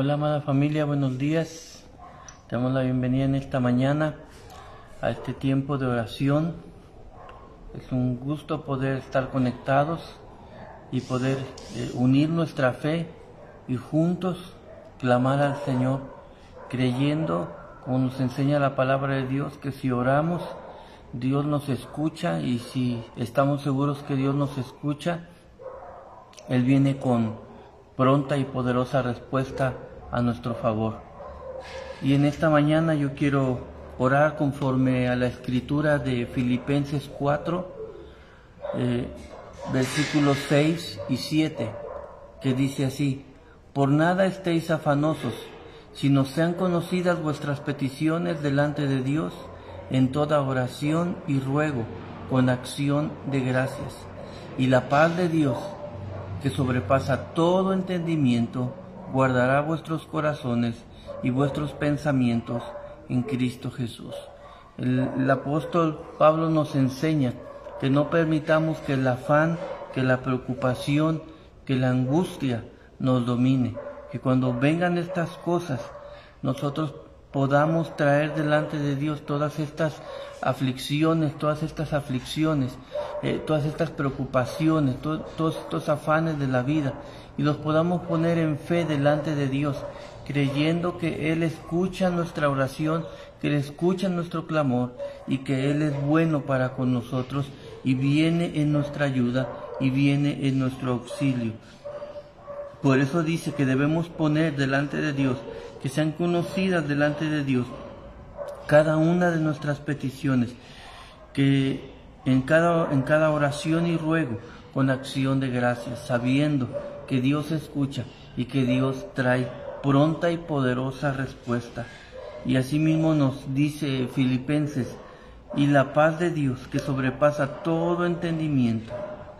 Hola amada familia, buenos días. Te damos la bienvenida en esta mañana a este tiempo de oración. Es un gusto poder estar conectados y poder eh, unir nuestra fe y juntos clamar al Señor, creyendo, como nos enseña la palabra de Dios, que si oramos, Dios nos escucha y si estamos seguros que Dios nos escucha, Él viene con pronta y poderosa respuesta a nuestro favor. Y en esta mañana yo quiero orar conforme a la escritura de Filipenses 4, eh, versículos 6 y 7, que dice así, por nada estéis afanosos, sino sean conocidas vuestras peticiones delante de Dios en toda oración y ruego, con acción de gracias. Y la paz de Dios, que sobrepasa todo entendimiento, guardará vuestros corazones y vuestros pensamientos en Cristo Jesús. El, apóstol Pablo nos enseña que no permitamos que el afán, que la preocupación, que la angustia nos domine, que cuando vengan estas cosas nosotros podamos traer delante de Dios todas estas aflicciones, todas estas aflicciones, eh, todas estas preocupaciones, todos estos afanes de la vida y los podamos poner en fe delante de Dios, creyendo que Él escucha nuestra oración, que Él escucha nuestro clamor y que Él es bueno para con nosotros y viene en nuestra ayuda y viene en nuestro auxilio. Por eso dice que debemos poner delante de Dios que sean conocidas delante de Dios cada una de nuestras peticiones, que en cada, en cada oración y ruego, con acción de gracias, sabiendo que Dios escucha y que Dios trae pronta y poderosa respuesta. Y asimismo nos dice Filipenses, y la paz de Dios que sobrepasa todo entendimiento,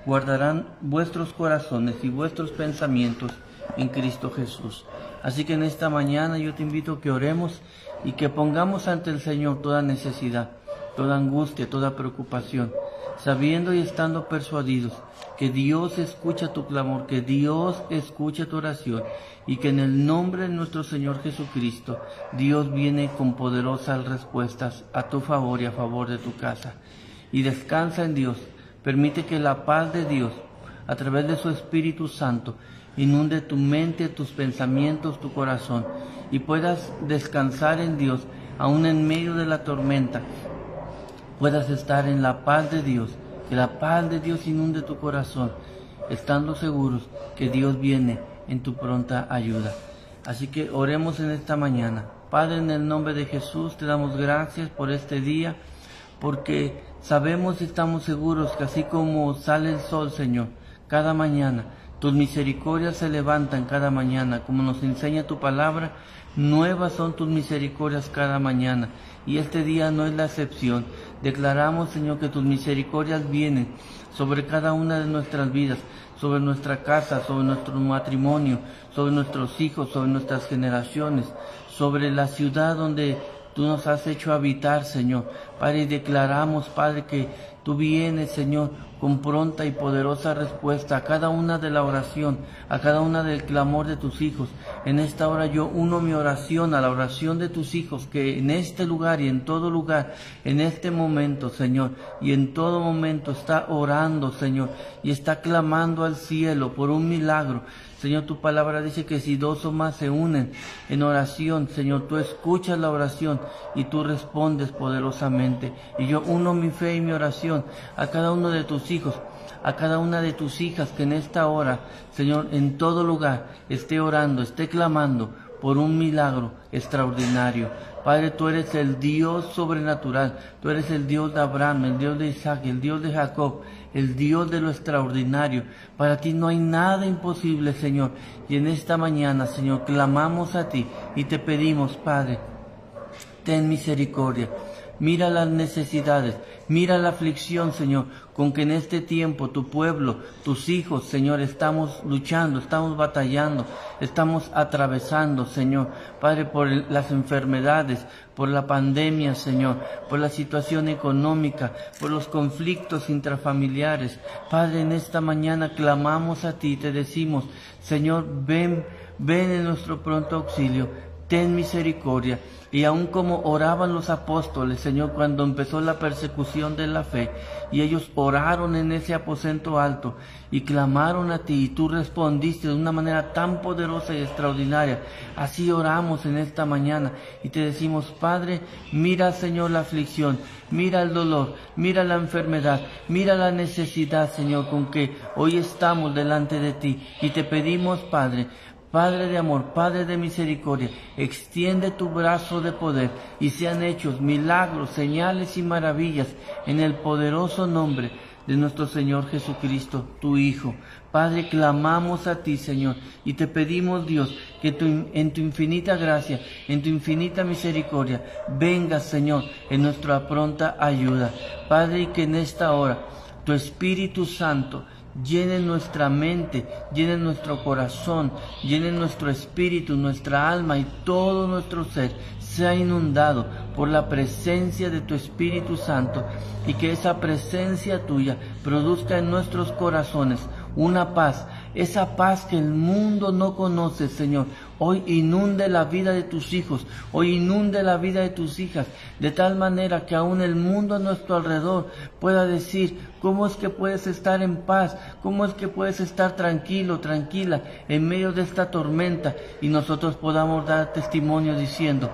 guardarán vuestros corazones y vuestros pensamientos en Cristo Jesús. Así que en esta mañana yo te invito a que oremos y que pongamos ante el Señor toda necesidad, toda angustia, toda preocupación, sabiendo y estando persuadidos que Dios escucha tu clamor, que Dios escucha tu oración y que en el nombre de nuestro Señor Jesucristo Dios viene con poderosas respuestas a tu favor y a favor de tu casa. Y descansa en Dios, permite que la paz de Dios, a través de su Espíritu Santo, inunde tu mente, tus pensamientos, tu corazón y puedas descansar en Dios aún en medio de la tormenta. Puedas estar en la paz de Dios, que la paz de Dios inunde tu corazón, estando seguros que Dios viene en tu pronta ayuda. Así que oremos en esta mañana. Padre, en el nombre de Jesús te damos gracias por este día, porque sabemos y estamos seguros que así como sale el sol, Señor, cada mañana, tus misericordias se levantan cada mañana, como nos enseña tu palabra, nuevas son tus misericordias cada mañana, y este día no es la excepción. Declaramos, Señor, que tus misericordias vienen sobre cada una de nuestras vidas, sobre nuestra casa, sobre nuestro matrimonio, sobre nuestros hijos, sobre nuestras generaciones, sobre la ciudad donde tú nos has hecho habitar, Señor. Padre, y declaramos, Padre, que tú vienes, Señor, con pronta y poderosa respuesta a cada una de la oración, a cada una del clamor de tus hijos. En esta hora yo uno mi oración a la oración de tus hijos, que en este lugar y en todo lugar, en este momento, Señor, y en todo momento está orando, Señor, y está clamando al cielo por un milagro. Señor, tu palabra dice que si dos o más se unen en oración, Señor, tú escuchas la oración y tú respondes poderosamente. Y yo uno mi fe y mi oración a cada uno de tus hijos, a cada una de tus hijas que en esta hora, Señor, en todo lugar esté orando, esté clamando por un milagro extraordinario. Padre, tú eres el Dios sobrenatural, tú eres el Dios de Abraham, el Dios de Isaac, el Dios de Jacob, el Dios de lo extraordinario. Para ti no hay nada imposible, Señor. Y en esta mañana, Señor, clamamos a ti y te pedimos, Padre, ten misericordia. Mira las necesidades, mira la aflicción, Señor, con que en este tiempo tu pueblo, tus hijos, Señor, estamos luchando, estamos batallando, estamos atravesando, Señor, Padre, por las enfermedades, por la pandemia, Señor, por la situación económica, por los conflictos intrafamiliares. Padre, en esta mañana clamamos a ti te decimos, Señor, ven ven en nuestro pronto auxilio, ten misericordia. Y aun como oraban los apóstoles, Señor, cuando empezó la persecución de la fe, y ellos oraron en ese aposento alto y clamaron a ti, y tú respondiste de una manera tan poderosa y extraordinaria. Así oramos en esta mañana y te decimos, Padre, mira, Señor, la aflicción, mira el dolor, mira la enfermedad, mira la necesidad, Señor, con que hoy estamos delante de ti. Y te pedimos, Padre, Padre de amor, Padre de misericordia, extiende tu brazo de poder y sean hechos milagros, señales y maravillas en el poderoso nombre de nuestro Señor Jesucristo, tu Hijo. Padre, clamamos a ti, Señor, y te pedimos, Dios, que en tu infinita gracia, en tu infinita misericordia, vengas, Señor, en nuestra pronta ayuda. Padre, y que en esta hora tu Espíritu Santo llene nuestra mente, llene nuestro corazón, llene nuestro espíritu, nuestra alma y todo nuestro ser sea inundado por la presencia de tu Espíritu Santo y que esa presencia tuya produzca en nuestros corazones una paz, esa paz que el mundo no conoce, Señor. Hoy inunde la vida de tus hijos, hoy inunde la vida de tus hijas, de tal manera que aún el mundo a nuestro alrededor pueda decir, ¿cómo es que puedes estar en paz? ¿Cómo es que puedes estar tranquilo, tranquila, en medio de esta tormenta? Y nosotros podamos dar testimonio diciendo,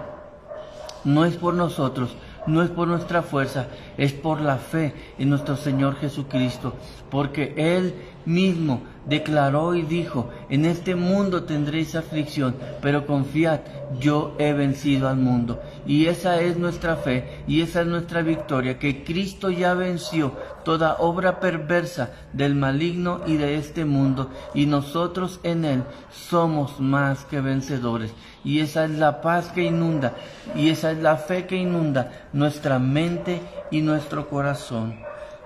no es por nosotros, no es por nuestra fuerza, es por la fe en nuestro Señor Jesucristo, porque Él mismo declaró y dijo, en este mundo tendréis aflicción, pero confiad, yo he vencido al mundo. Y esa es nuestra fe y esa es nuestra victoria, que Cristo ya venció toda obra perversa del maligno y de este mundo, y nosotros en Él somos más que vencedores. Y esa es la paz que inunda, y esa es la fe que inunda nuestra mente y nuestro corazón.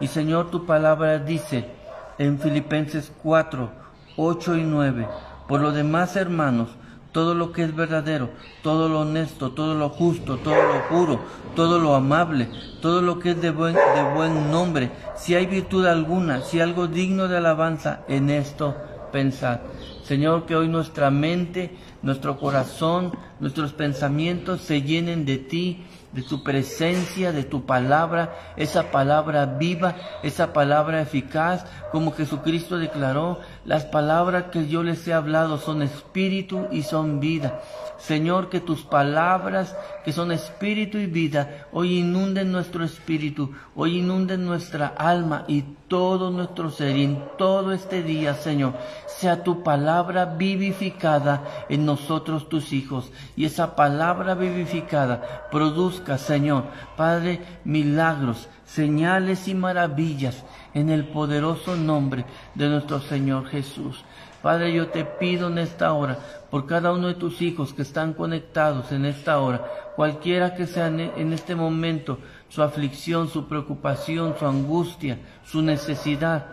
Y Señor, tu palabra dice, en Filipenses 4, 8 y 9. Por lo demás, hermanos, todo lo que es verdadero, todo lo honesto, todo lo justo, todo lo puro, todo lo amable, todo lo que es de buen, de buen nombre, si hay virtud alguna, si algo digno de alabanza, en esto pensad. Señor, que hoy nuestra mente, nuestro corazón, nuestros pensamientos se llenen de ti, de tu presencia, de tu palabra, esa palabra viva, esa palabra eficaz, como Jesucristo declaró, las palabras que yo les he hablado son espíritu y son vida. Señor, que tus palabras, que son espíritu y vida, hoy inunden nuestro espíritu, hoy inunden nuestra alma y todo nuestro ser. Y en todo este día, Señor, sea tu palabra vivificada en nosotros, tus hijos. Y esa palabra vivificada produzca, Señor, Padre, milagros, señales y maravillas en el poderoso nombre de nuestro Señor Jesús. Padre, yo te pido en esta hora por cada uno de tus hijos que están conectados en esta hora, cualquiera que sea en este momento su aflicción, su preocupación, su angustia, su necesidad.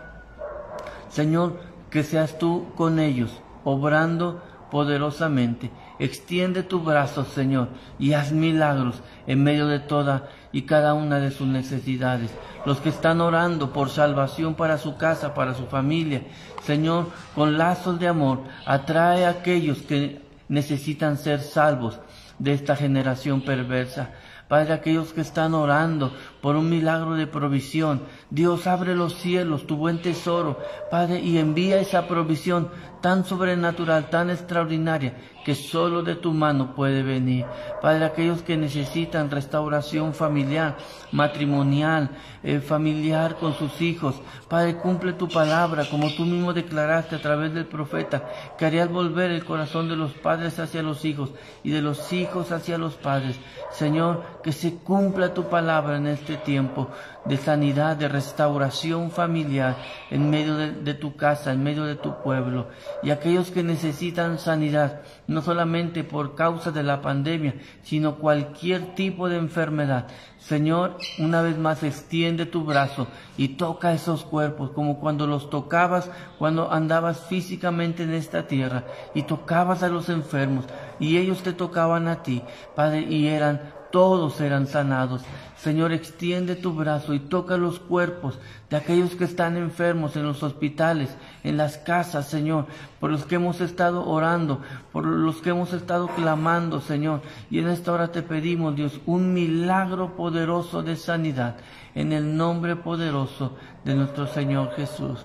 Señor, que seas tú con ellos, obrando poderosamente. Extiende tu brazo, Señor, y haz milagros en medio de toda y cada una de sus necesidades. Los que están orando por salvación para su casa, para su familia. Señor, con lazos de amor, atrae a aquellos que necesitan ser salvos de esta generación perversa. Padre, aquellos que están orando por un milagro de provisión. Dios abre los cielos, tu buen tesoro, Padre, y envía esa provisión tan sobrenatural, tan extraordinaria, que solo de tu mano puede venir. Padre, aquellos que necesitan restauración familiar, matrimonial, eh, familiar con sus hijos. Padre, cumple tu palabra, como tú mismo declaraste a través del profeta, que harías volver el corazón de los padres hacia los hijos y de los hijos hacia los padres. Señor, que se cumpla tu palabra en este tiempo de sanidad, de restauración familiar en medio de, tu casa, en medio de tu pueblo. Y aquellos que necesitan sanidad, solamente por causa de la pandemia, sino cualquier tipo de enfermedad. Señor, una vez más extiende tu brazo y toca esos cuerpos como cuando los tocabas cuando andabas físicamente en esta tierra y tocabas a los enfermos y ellos te tocaban a ti, Padre, y eran todos serán sanados. Señor, extiende tu brazo y toca los cuerpos de aquellos que están enfermos en los hospitales, en las casas, Señor, por los que hemos estado orando, por los que hemos estado clamando, Señor. Y en esta hora te pedimos, Dios, un milagro poderoso de sanidad en el nombre poderoso de nuestro Señor Jesús.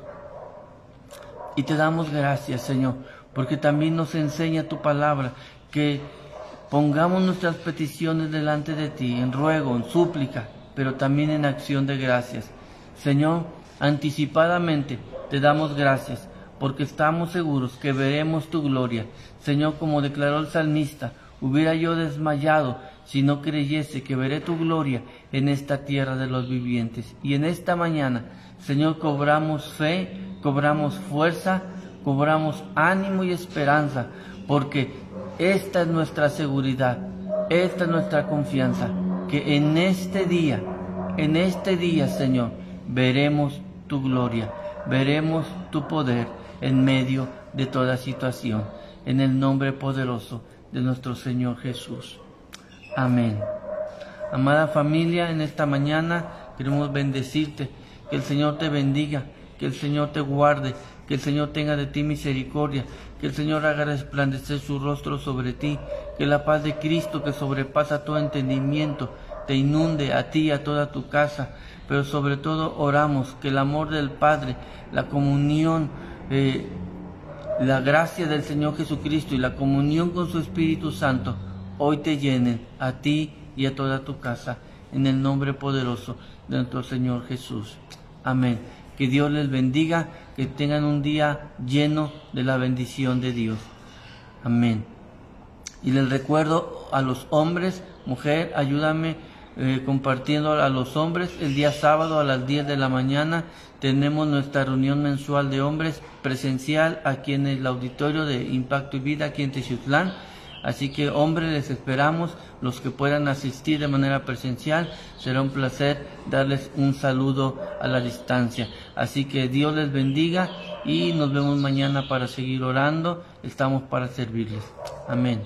Y te damos gracias, Señor, porque también nos enseña tu palabra que Pongamos nuestras peticiones delante de ti, en ruego, en súplica, pero también en acción de gracias. Señor, anticipadamente te damos gracias, porque estamos seguros que veremos tu gloria. Señor, como declaró el salmista, hubiera yo desmayado si no creyese que veré tu gloria en esta tierra de los vivientes. Y en esta mañana, Señor, cobramos fe, cobramos fuerza, cobramos ánimo y esperanza, porque esta es nuestra seguridad, esta es nuestra confianza, que en este día, en este día, Señor, veremos tu gloria, veremos tu poder en medio de toda situación, en el nombre poderoso de nuestro Señor Jesús. Amén. Amada familia, en esta mañana queremos bendecirte, que el Señor te bendiga, que el Señor te guarde, que el Señor tenga de ti misericordia, que el Señor haga resplandecer su rostro sobre ti, que la paz de Cristo que sobrepasa todo entendimiento te inunde a ti y a toda tu casa, pero sobre todo oramos que el amor del Padre, la comunión, eh, la gracia del Señor Jesucristo y la comunión con su Espíritu Santo hoy te llenen a ti y a toda tu casa, en el nombre poderoso de nuestro Señor Jesús. Amén. Que Dios les bendiga, que tengan un día lleno de la bendición de Dios. Amén. Y les recuerdo a los hombres, mujer, ayúdame eh, compartiendo a los hombres. El día sábado a las 10 de la mañana tenemos nuestra reunión mensual de hombres presencial aquí en el auditorio de Impacto y Vida, aquí en Techiutlán. Así que hombres les esperamos, los que puedan asistir de manera presencial, será un placer darles un saludo a la distancia. Así que Dios les bendiga y nos vemos mañana para seguir orando, estamos para servirles. Amén.